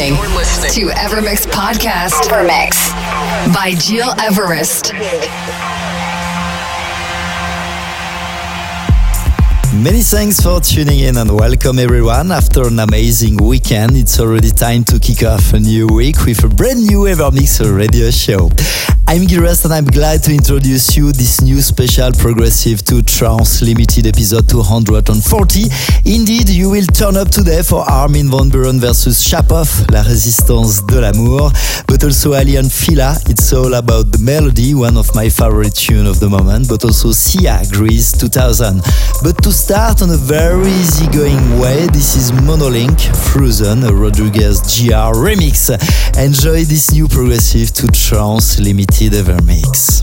You're listening, to Evermix Podcast. Evermix by Gil Everest. Many thanks for tuning in and welcome everyone. After an amazing weekend, it's already time to kick off a new week with a brand new Evermix radio show. I'm Gilres and I'm glad to introduce you this new special Progressive to Trance limited episode 240. Indeed, you will turn up today for Armin van Buuren versus Shapov, La Résistance de l'Amour, but also Aly & Fila. It's all about the melody, one of my favorite tune of the moment, but also Sia, Greece 2000. But to start on a very easygoing way, this is Monolink, Frozen, a Rodriguez Jr. remix. Enjoy this new Progressive to Trance limited ever mix.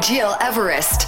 Gil Everest.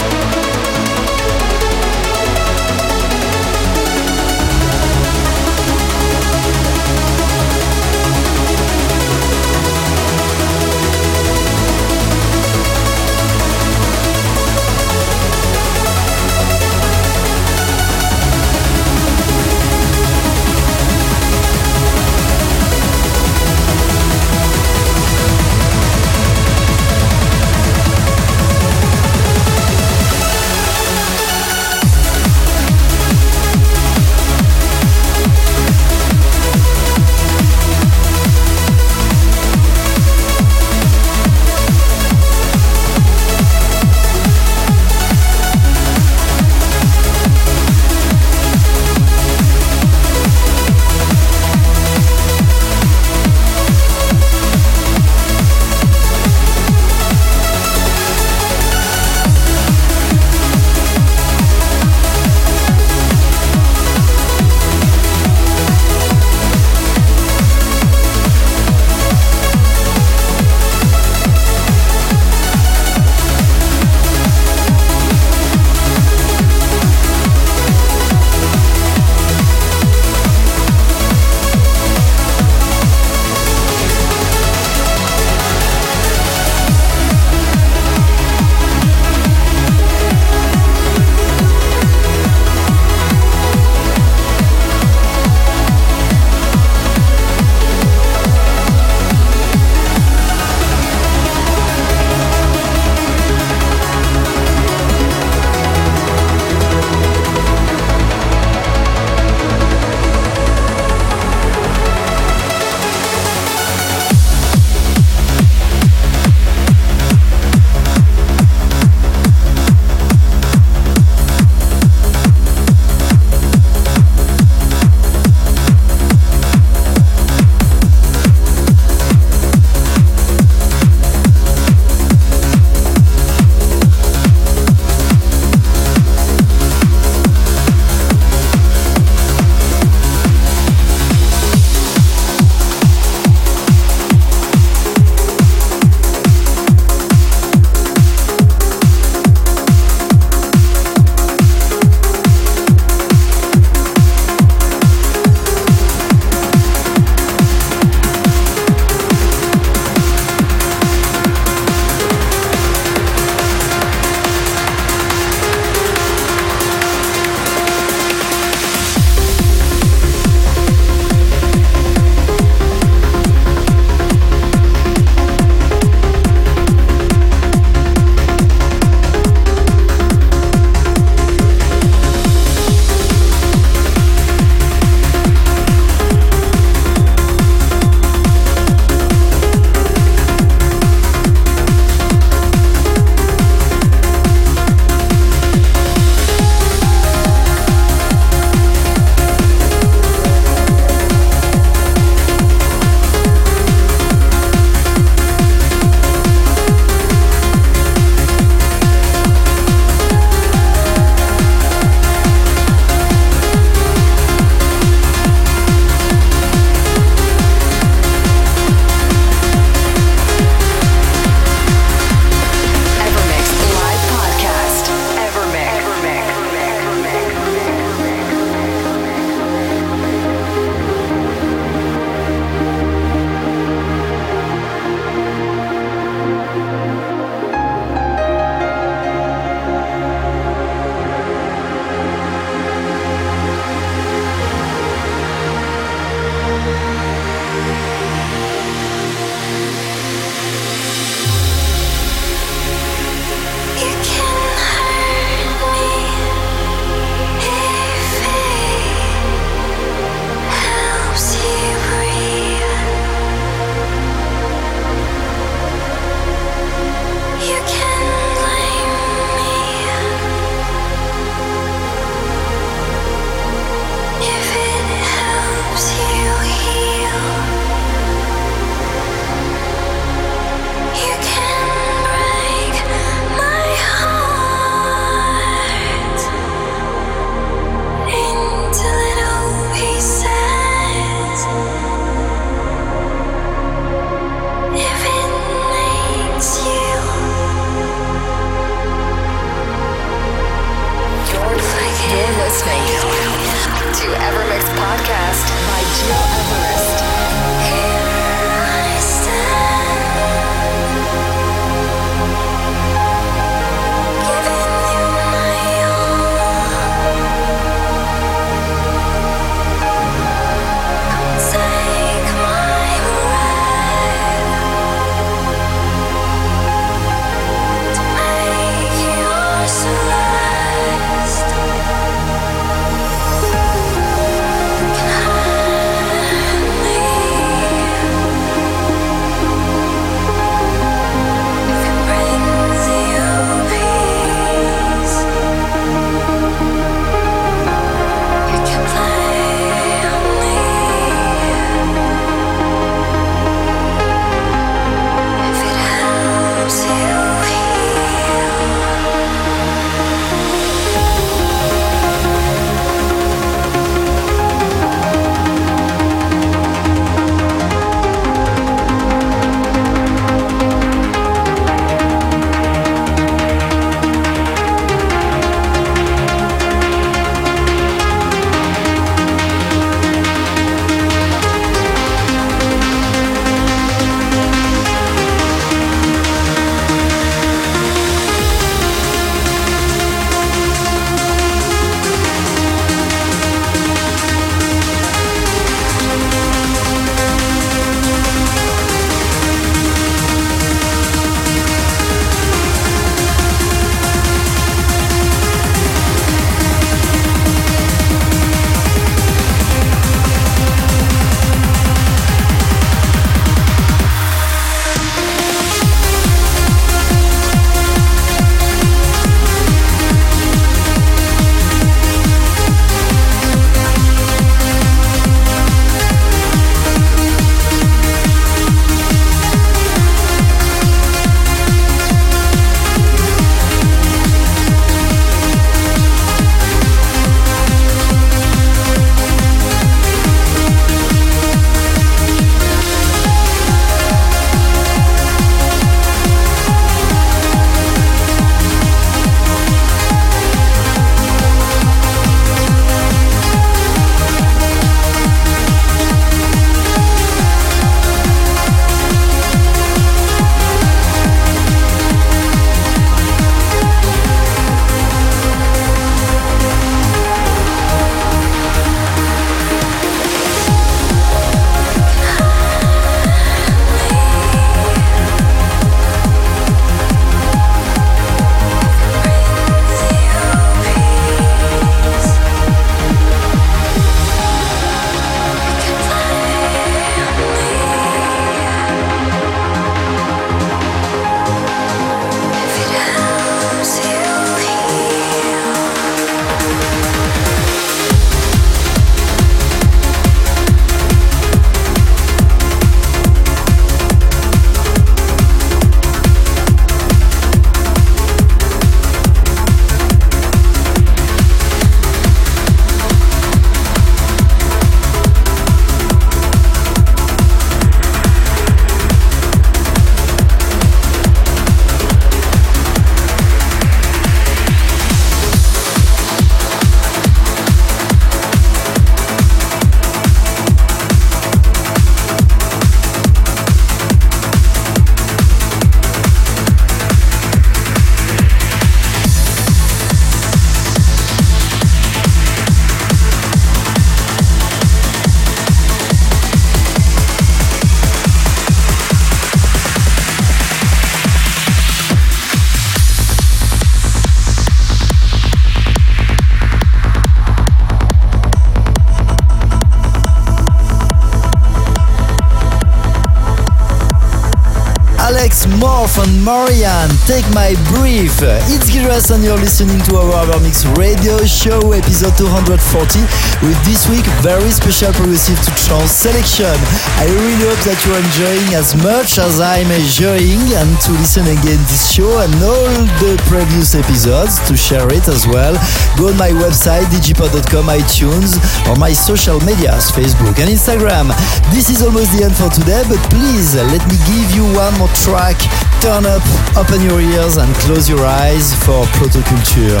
Morph and Marianne, Take My Brief. It's Gil Everest and you're listening to our EverMix radio show, episode 240, with this week very special progressive to trance selection. I really hope that you're enjoying as much as I'm enjoying and to listen again this show and all the previous episodes to share it as well. Go on my website, digipod.com, iTunes, or my social medias, Facebook and Instagram. This is almost the end for today, but please let me give you one more track. Turn up, open your ears, and close your eyes for Protoculture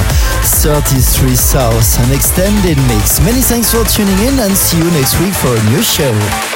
33 South, an extended mix. Many thanks for tuning in, and see you next week for a new show.